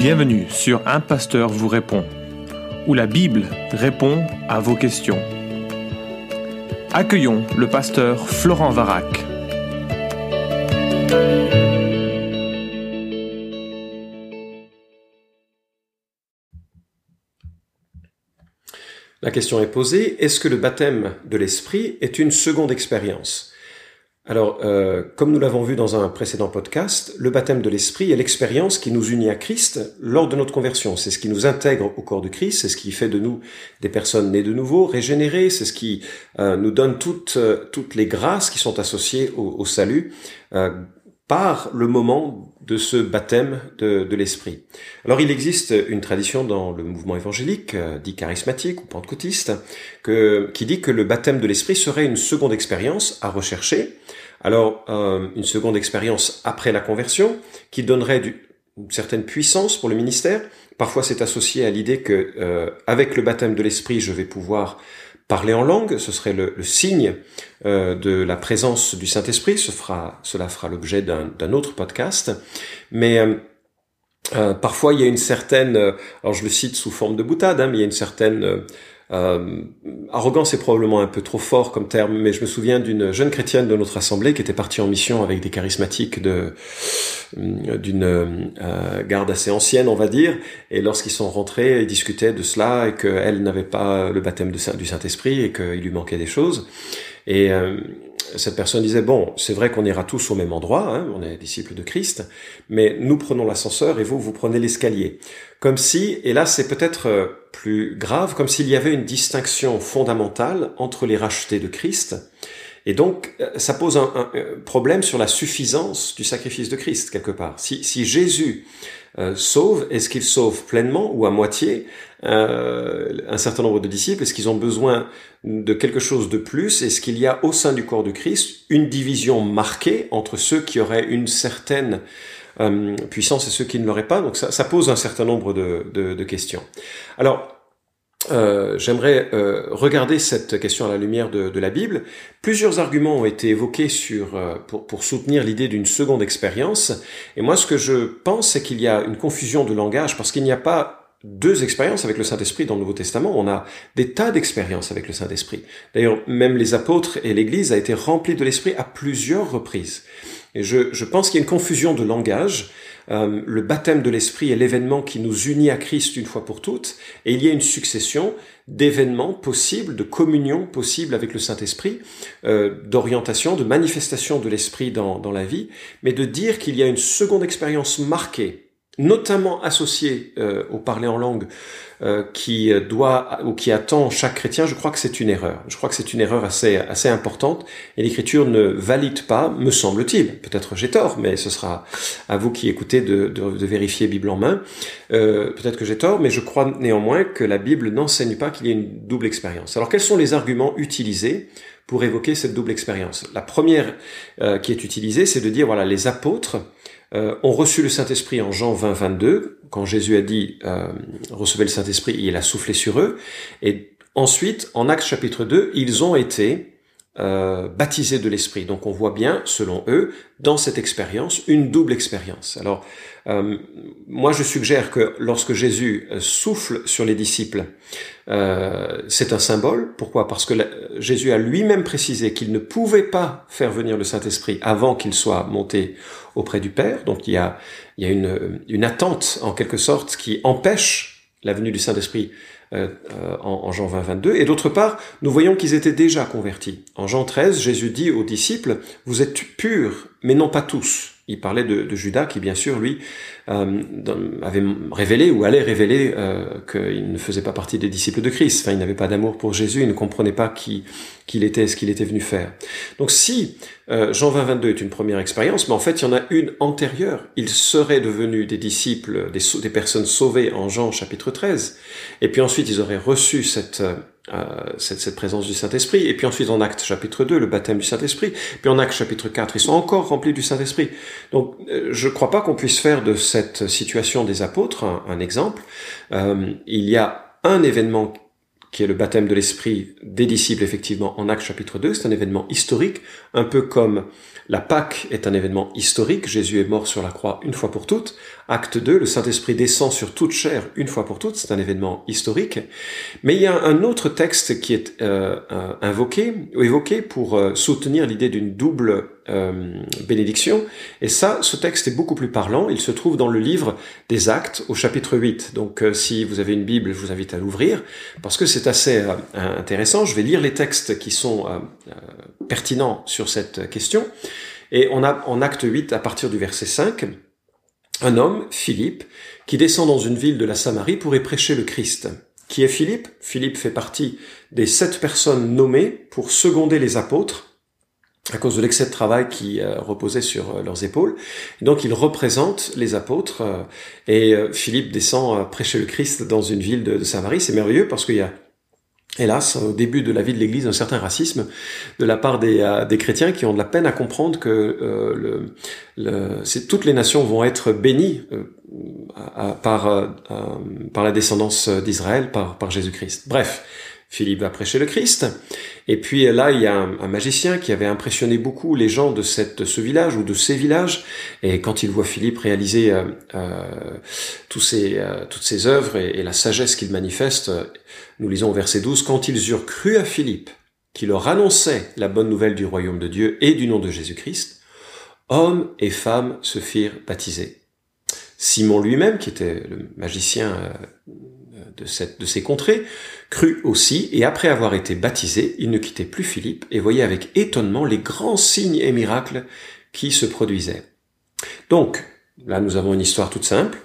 Bienvenue sur Un Pasteur vous répond, où la Bible répond à vos questions. Accueillons le pasteur Florent Varac. La question est posée, est-ce que le baptême de l'Esprit est une seconde expérience? Alors, euh, comme nous l'avons vu dans un précédent podcast, le baptême de l'Esprit est l'expérience qui nous unit à Christ lors de notre conversion. C'est ce qui nous intègre au corps de Christ, c'est ce qui fait de nous des personnes nées de nouveau, régénérées, c'est ce qui euh, nous donne euh, toutes les grâces qui sont associées au, salut par le moment de ce baptême de, l'Esprit. Alors il existe une tradition dans le mouvement évangélique, dit charismatique ou pentecôtiste, que, qui dit que le baptême de l'Esprit serait une seconde expérience à rechercher, alors, euh, une seconde expérience après la conversion qui donnerait du, une certaine puissance pour le ministère. Parfois, c'est associé à l'idée que euh, avec le baptême de l'esprit, je vais pouvoir parler en langue. Ce serait le, signe euh, de la présence du Saint-Esprit. Cela fera l'objet d'un autre podcast. Mais parfois, il y a une certaine, alors je le cite sous forme de boutade, hein, mais il y a une certaine euh, arrogance est probablement un peu trop fort comme terme, mais je me souviens d'une jeune chrétienne de notre assemblée qui était partie en mission avec des charismatiques de euh, d'une euh, garde assez ancienne, on va dire, et lorsqu'ils sont rentrés, ils discutaient de cela et qu'elle n'avait pas le baptême du Saint-Esprit et qu'il lui manquait des choses. Et euh, cette personne disait, bon, c'est vrai qu'on ira tous au même endroit, hein, on est disciples de Christ, mais nous prenons l'ascenseur et vous, vous prenez l'escalier. Comme si, et là c'est peut-être euh, plus grave, comme s'il y avait une distinction fondamentale entre les rachetés de Christ, et donc euh, ça pose un, problème sur la suffisance du sacrifice de Christ, quelque part. Si, si Jésus euh, sauve, est-ce qu'il sauve pleinement ou à moitié euh, un certain nombre de disciples Est-ce qu'ils ont besoin de quelque chose de plus? Est-ce qu'il y a au sein du corps de Christ une division marquée entre ceux qui auraient une certaine euh, puissance et ceux qui ne l'auraient pas? Donc ça, ça, pose un certain nombre de, de, de questions. Alors, euh, j'aimerais euh, regarder cette question à la lumière de, la Bible. Plusieurs arguments ont été évoqués euh, pour, soutenir l'idée d'une seconde expérience. Et moi, ce que je pense, c'est qu'il y a une confusion de langage parce qu'il n'y a pas deux expériences avec le Saint-Esprit dans le Nouveau Testament. On a des tas d'expériences avec le Saint-Esprit. D'ailleurs, même les apôtres et l'Église a été remplis de l'Esprit à plusieurs reprises. Et je pense qu'il y a une confusion de langage. Euh, le baptême de l'Esprit est l'événement qui nous unit à Christ une fois pour toutes, et il y a une succession d'événements possibles, de communion possible avec le Saint-Esprit, euh, d'orientation, de manifestation de l'Esprit dans, dans la vie, mais de dire qu'il y a une seconde expérience marquée notamment associé euh, au parler en langue, euh, qui doit ou qui attend chaque chrétien, je crois que c'est une erreur. Je crois que c'est une erreur assez assez importante et l'Écriture ne valide pas, me semble-t-il. Peut-être j'ai tort, mais ce sera à vous qui écoutez de, de, vérifier Bible en main. Euh, Peut-être que j'ai tort, mais je crois néanmoins que la Bible n'enseigne pas qu'il y ait une double expérience. Alors quels sont les arguments utilisés pour évoquer cette double expérience? La première euh, qui est utilisée, c'est de dire voilà les apôtres euh, ont reçu le Saint-Esprit en Jean 20, 22, quand Jésus a dit euh, recevez le Saint-Esprit, il a soufflé sur eux. Et ensuite, en Actes chapitre 2, ils ont été euh, baptisés de l'Esprit. Donc on voit bien, selon eux, dans cette expérience, une double expérience. Alors, euh, moi je suggère que lorsque Jésus euh, souffle sur les disciples, euh, c'est un symbole. Pourquoi? Parce que Jésus a lui-même précisé qu'il ne pouvait pas faire venir le Saint-Esprit avant qu'il soit monté auprès du Père. Donc il y a, une, une attente en quelque sorte qui empêche la venue du Saint-Esprit euh, en, en, Jean 20, 22. Et d'autre part, nous voyons qu'ils étaient déjà convertis. En Jean 13, Jésus dit aux disciples, vous êtes purs, mais non pas tous il parlait de, de, Judas qui, bien sûr, lui, euh, avait révélé ou allait révéler euh, qu'il ne faisait pas partie des disciples de Christ. Enfin, il n'avait pas d'amour pour Jésus, il ne comprenait pas qui, qui il était, ce qu'il était venu faire. Donc si euh, Jean 20, 22 est une première expérience, mais en fait, il y en a une antérieure. Ils seraient devenus des disciples, des, des personnes sauvées en Jean chapitre 13, et puis ensuite, ils auraient reçu cette euh, cette, cette, présence du Saint-Esprit. Et puis ensuite en acte chapitre 2, le baptême du Saint-Esprit. Puis en acte chapitre 4, ils sont encore remplis du Saint-Esprit. Donc euh, je ne crois pas qu'on puisse faire de cette situation des apôtres un, exemple. Euh, il y a un événement qui est le baptême de l'Esprit des disciples, effectivement, en Acte chapitre 2. C'est un événement historique, un peu comme la Pâque est un événement historique. Jésus est mort sur la croix une fois pour toutes. Acte 2, le Saint-Esprit descend sur toute chair une fois pour toutes, c'est un événement historique. Mais il y a un autre texte qui est euh, invoqué, ou évoqué pour euh, soutenir l'idée d'une double euh, bénédiction. Et ça, ce texte est beaucoup plus parlant. Il se trouve dans le livre des Actes au chapitre 8. Donc si vous avez une Bible, je vous invite à l'ouvrir, parce que c'est assez intéressant. Je vais lire les textes qui sont pertinents sur cette question. Et on a en acte 8, à partir du verset 5, un homme, Philippe, qui descend dans une ville de la Samarie pour y prêcher le Christ. Qui est Philippe? Philippe fait partie des sept personnes nommées pour seconder les apôtres à cause de l'excès de travail qui euh, reposait sur euh, leurs épaules. donc il représente les apôtres euh, et Philippe descend prêcher le Christ dans une ville de Samarie. C'est merveilleux parce qu'il y a hélas, au début de la vie de l'Église, un certain racisme de la part des, euh, chrétiens qui ont de la peine à comprendre que euh, toutes les nations vont être bénies euh, par, la descendance d'Israël, par Jésus-Christ. Bref, Philippe va prêcher le Christ. Et puis là, il y a un, magicien qui avait impressionné beaucoup les gens de, ce village ou de ces villages. Et quand il voit Philippe réaliser euh, euh ces, euh, toutes ces œuvres et, et la sagesse qu'il manifeste, nous lisons au verset 12, quand ils eurent cru à Philippe, qui leur annonçait la bonne nouvelle du royaume de Dieu et du nom de Jésus-Christ, hommes et femmes se firent baptiser. Simon lui-même, qui était le magicien euh, de, cette, de ces contrées, crut aussi, et après avoir été baptisé, il ne quittait plus Philippe et voyait avec étonnement les grands signes et miracles qui se produisaient. Donc, là nous avons une histoire toute simple.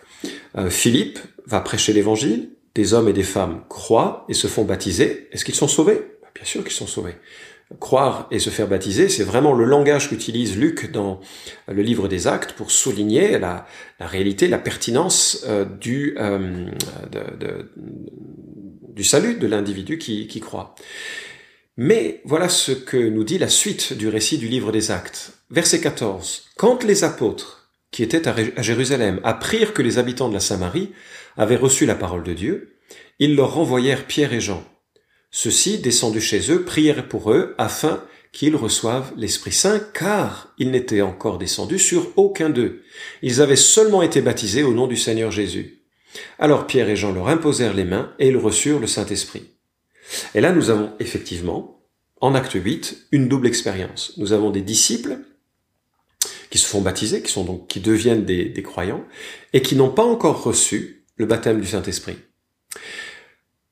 Euh, Philippe va prêcher l'évangile, des hommes et des femmes croient et se font baptiser. Est-ce qu'ils sont sauvés? Bien sûr qu'ils sont sauvés croire et se faire baptiser, c'est vraiment le langage qu'utilise Luc dans le livre des Actes pour souligner la, réalité, la pertinence euh, du, euh, du salut de l'individu qui, qui croit. Mais voilà ce que nous dit la suite du récit du livre des Actes. Verset 14. Quand les apôtres qui étaient à Jérusalem apprirent que les habitants de la Samarie avaient reçu la parole de Dieu, ils leur renvoyèrent Pierre et Jean ceux-ci, descendus chez eux, prièrent pour eux afin qu'ils reçoivent l'Esprit Saint, car ils n'étaient encore descendus sur aucun d'eux. Ils avaient seulement été baptisés au nom du Seigneur Jésus. Alors Pierre et Jean leur imposèrent les mains et ils reçurent le Saint-Esprit. Et là, nous avons effectivement, en acte 8, une double expérience. Nous avons des disciples qui se font baptiser, qui sont donc, qui deviennent des, des croyants, et qui n'ont pas encore reçu le baptême du Saint-Esprit.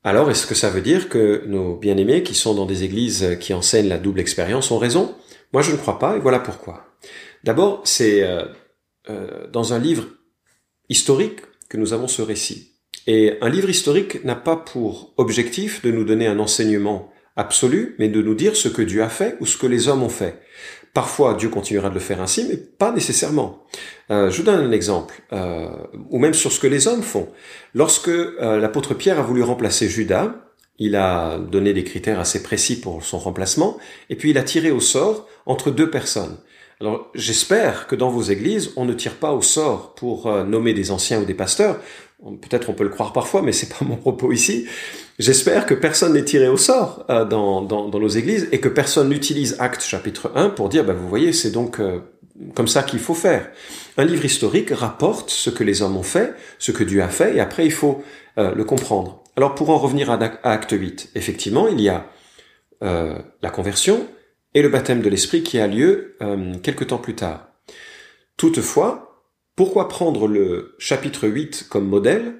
Alors, est-ce que ça veut dire que nos bien-aimés qui sont dans des églises qui enseignent la double expérience ont raison? Moi, je ne crois pas, et voilà pourquoi. D'abord, c'est euh, euh, dans un livre historique que nous avons ce récit. Et un livre historique n'a pas pour objectif de nous donner un enseignement absolu, mais de nous dire ce que Dieu a fait ou ce que les hommes ont fait. Parfois, Dieu continuera de le faire ainsi, mais pas nécessairement. Euh, je vous donne un exemple, euh, ou même sur ce que les hommes font. Lorsque euh, l'apôtre Pierre a voulu remplacer Judas, il a donné des critères assez précis pour son remplacement, et puis il a tiré au sort entre deux personnes. Alors j'espère que dans vos églises, on ne tire pas au sort pour nommer des anciens ou des pasteurs. Peut-être on peut le croire parfois, mais c'est pas mon propos ici. J'espère que personne n'est tiré au sort euh, dans, dans, dans, nos églises et que personne n'utilise Acte chapitre 1 pour dire, bah, vous voyez, c'est donc euh, comme ça qu'il faut faire. Un livre historique rapporte ce que les hommes ont fait, ce que Dieu a fait, et après il faut euh, le comprendre. Alors pour en revenir à, Acte 8, effectivement, il y a la conversion et le baptême de l'Esprit qui a lieu quelque temps plus tard. Toutefois, pourquoi prendre le chapitre 8 comme modèle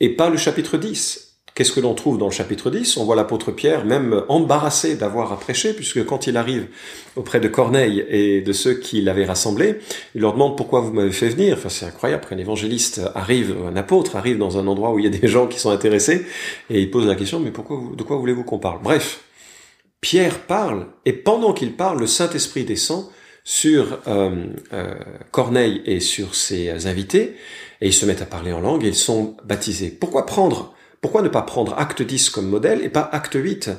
et pas le chapitre 10 Qu'est-ce que l'on trouve dans le chapitre 10 On voit l'apôtre Pierre même embarrassé d'avoir à prêcher, puisque quand il arrive auprès de Corneille et de ceux qui l'avaient rassemblé, il leur demande pourquoi vous m'avez fait venir. Enfin, c'est incroyable qu'un évangéliste arrive, un apôtre arrive dans un endroit où il y a des gens qui sont intéressés, et il pose la question, mais pourquoi de quoi voulez-vous qu'on parle? Bref, Pierre parle, et pendant qu'il parle, le Saint-Esprit descend sur euh, euh, Corneille et sur ses invités, et ils se mettent à parler en langue et ils sont baptisés. Pourquoi prendre pourquoi ne pas prendre acte 10 comme modèle et pas acte 8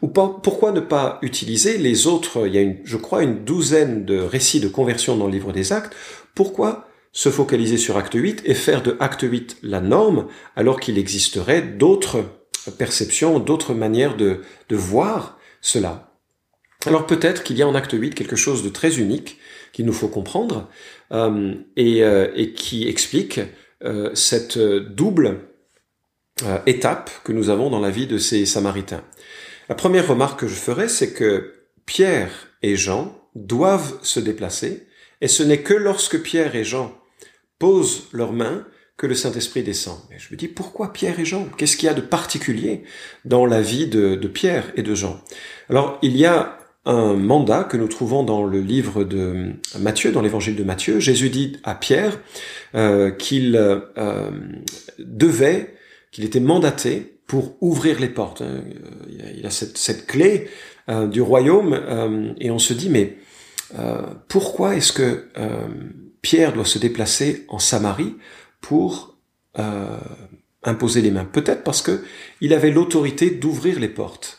Ou pourquoi ne pas utiliser les autres, il y a une, je crois une douzaine de récits de conversion dans le livre des actes, pourquoi se focaliser sur acte 8 et faire de acte 8 la norme alors qu'il existerait d'autres perceptions, d'autres manières de, de voir cela? Alors peut-être qu'il y a en acte 8 quelque chose de très unique qu'il nous faut comprendre euh, et, euh, et qui explique euh, cette double étape que nous avons dans la vie de ces Samaritains. La première remarque que je ferai, c'est que Pierre et Jean doivent se déplacer, et ce n'est que lorsque Pierre et Jean posent leurs mains que le Saint-Esprit descend. Mais je me dis, pourquoi Pierre et Jean? Qu'est-ce qu'il y a de particulier dans la vie de, Pierre et de Jean? Alors, il y a un mandat que nous trouvons dans le livre de Matthieu, dans l'évangile de Matthieu. Jésus dit à Pierre euh, qu'il euh, devait, qu'il était mandaté pour ouvrir les portes. Hein. Il a cette, clé euh, du royaume et on se dit, mais pourquoi est-ce que Pierre doit se déplacer en Samarie pour euh, imposer les mains? Peut-être parce que il avait l'autorité d'ouvrir les portes.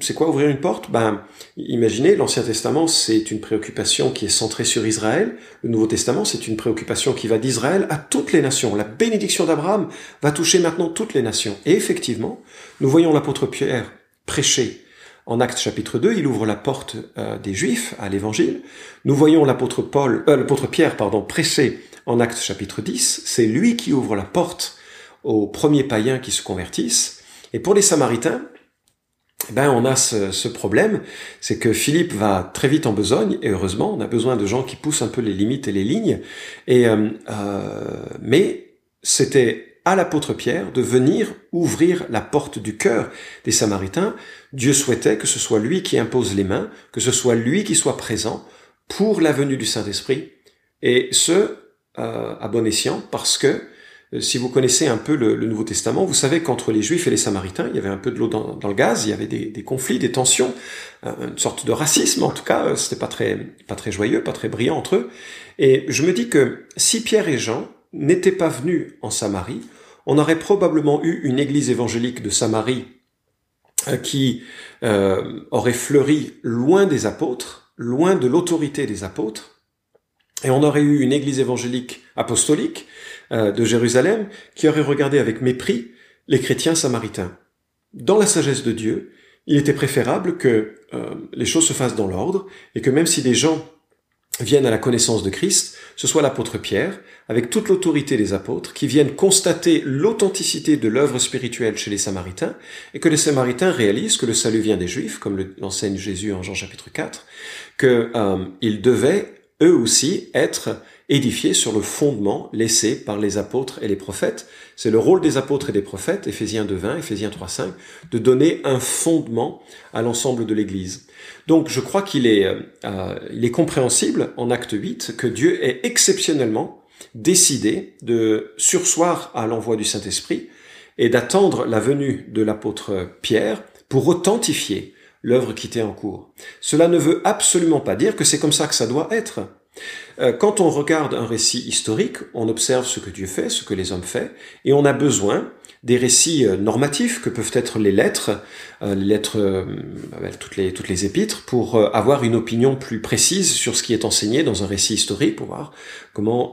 C'est quoi ouvrir une porte? Ben, imaginez, l'Ancien Testament, c'est une préoccupation qui est centrée sur Israël. Le Nouveau Testament, c'est une préoccupation qui va d'Israël à toutes les nations. La bénédiction d'Abraham va toucher maintenant toutes les nations. Et effectivement, nous voyons l'apôtre Pierre prêcher en Actes chapitre 2, il ouvre la porte euh, des Juifs à l'Évangile. Nous voyons l'apôtre Paul, euh, l'apôtre Pierre, pardon, prêcher en Actes chapitre 10, c'est lui qui ouvre la porte aux premiers païens qui se convertissent. Et pour les Samaritains, ben on a ce, problème, c'est que Philippe va très vite en besogne, et heureusement, on a besoin de gens qui poussent un peu les limites et les lignes. Et euh, euh, mais c'était à l'apôtre Pierre de venir ouvrir la porte du cœur des Samaritains. Dieu souhaitait que ce soit lui qui impose les mains, que ce soit lui qui soit présent pour la venue du Saint-Esprit, et ce, euh, à bon escient parce que si vous connaissez un peu le, Nouveau Testament, vous savez qu'entre les Juifs et les Samaritains, il y avait un peu de l'eau dans, le gaz, il y avait des, conflits, des tensions, euh, une sorte de racisme en tout cas. C'était pas très, pas très joyeux, pas très brillant entre eux. Et je me dis que si Pierre et Jean n'étaient pas venus en Samarie, on aurait probablement eu une église évangélique de Samarie qui aurait fleuri loin des apôtres, loin de l'autorité des apôtres, et on aurait eu une église évangélique apostolique euh, de Jérusalem qui aurait regardé avec mépris les chrétiens samaritains. Dans la sagesse de Dieu, il était préférable que euh, les choses se fassent dans l'ordre et que même si des gens viennent à la connaissance de Christ, ce soit l'apôtre Pierre, avec toute l'autorité des apôtres, qui viennent constater l'authenticité de l'œuvre spirituelle chez les Samaritains, et que les Samaritains réalisent que le salut vient des Juifs, comme l'enseigne Jésus en Jean chapitre 4, qu'ils euh, devaient eux aussi être édifiés sur le fondement laissé par les apôtres et les prophètes. C'est le rôle des apôtres et des prophètes, Éphésiens 2.20, Éphésiens 3.5, de donner un fondement à l'ensemble de l'Église. Donc je crois qu'il est, euh, il est compréhensible en acte 8 que Dieu ait exceptionnellement décidé de sursoir à l'envoi du Saint-Esprit et d'attendre la venue de l'apôtre Pierre pour authentifier l'œuvre qui était en cours. Cela ne veut absolument pas dire que c'est comme ça que ça doit être. Euh, quand on regarde un récit historique, on observe ce que Dieu fait, ce que les hommes font, et on a besoin des récits euh, normatifs que peuvent être les lettres, euh, les lettres, toutes les toutes les épîtres, pour avoir une opinion plus précise sur ce qui est enseigné dans un récit historique, pour voir comment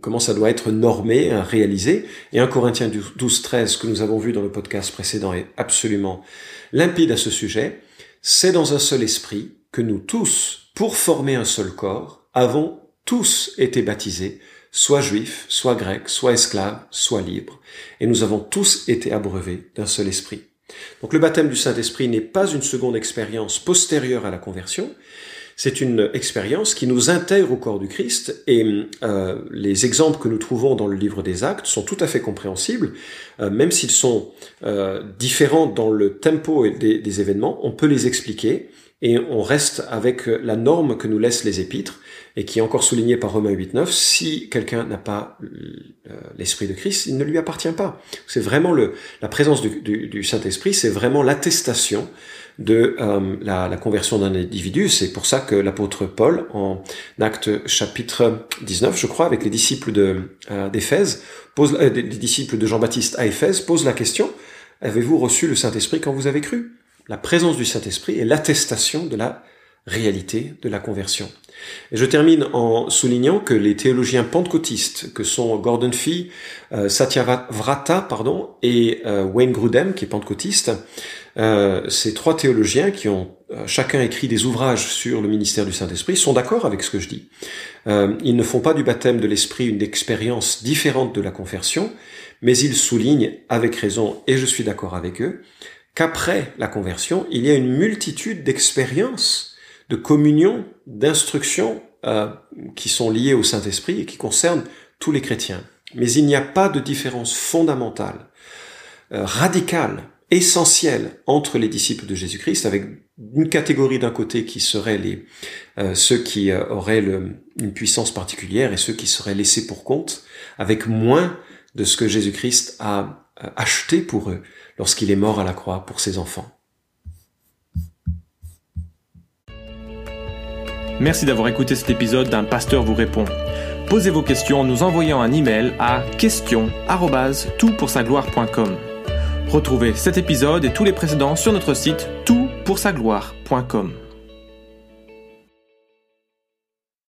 comment ça doit être normé, réalisé. Et un Corinthiens 12, 13 que nous avons vu dans le podcast précédent est absolument limpide à ce sujet. C'est dans un seul esprit que nous tous, pour former un seul corps, avons tous été baptisés, soit juifs, soit grecs, soit esclaves, soit libres, et nous avons tous été abreuvés d'un seul esprit. Donc le baptême du Saint-Esprit n'est pas une seconde expérience postérieure à la conversion, c'est une expérience qui nous intègre au corps du Christ et euh, les exemples que nous trouvons dans le livre des actes sont tout à fait compréhensibles, euh, même s'ils sont euh, différents dans le tempo des, des événements, on peut les expliquer et on reste avec la norme que nous laissent les épîtres et qui est encore souligné par Romains 8.9, si quelqu'un n'a pas euh, l'Esprit de Christ, il ne lui appartient pas. C'est vraiment le, la présence du, Saint-Esprit, c'est vraiment l'attestation de euh, la, conversion d'un individu. C'est pour ça que l'apôtre Paul, en acte chapitre 19, je crois, avec les disciples euh, d'Éphèse, pose les disciples de Jean-Baptiste à Éphèse, pose la question avez-vous reçu le Saint-Esprit quand vous avez cru? La présence du Saint-Esprit est l'attestation de la réalité de la conversion. Je termine en soulignant que les théologiens pentecôtistes, que sont Gordon Fee, euh, Satya Vrata pardon, et euh, Wayne Grudem, qui est pentecôtiste, euh, ces trois théologiens qui ont chacun écrit des ouvrages sur le ministère du Saint-Esprit sont d'accord avec ce que je dis. ils ne font pas du baptême de l'Esprit une expérience différente de la conversion, mais ils soulignent avec raison, et je suis d'accord avec eux, qu'après la conversion, il y a une multitude d'expériences, de communion, d'instructions euh, qui sont liées au Saint-Esprit et qui concernent tous les chrétiens. Mais il n'y a pas de différence fondamentale, euh, radicale, essentielle entre les disciples de Jésus-Christ, avec une catégorie d'un côté qui serait les euh, ceux qui auraient une puissance particulière et ceux qui seraient laissés pour compte, avec moins de ce que Jésus-Christ a acheté pour eux lorsqu'il est mort à la croix pour ses enfants. Merci d'avoir écouté cet épisode d'un pasteur vous répond. Posez vos questions en nous envoyant un email à question@toutpoursagloire.com. Retrouvez cet épisode et tous les précédents sur notre site toutpoursagloire.com.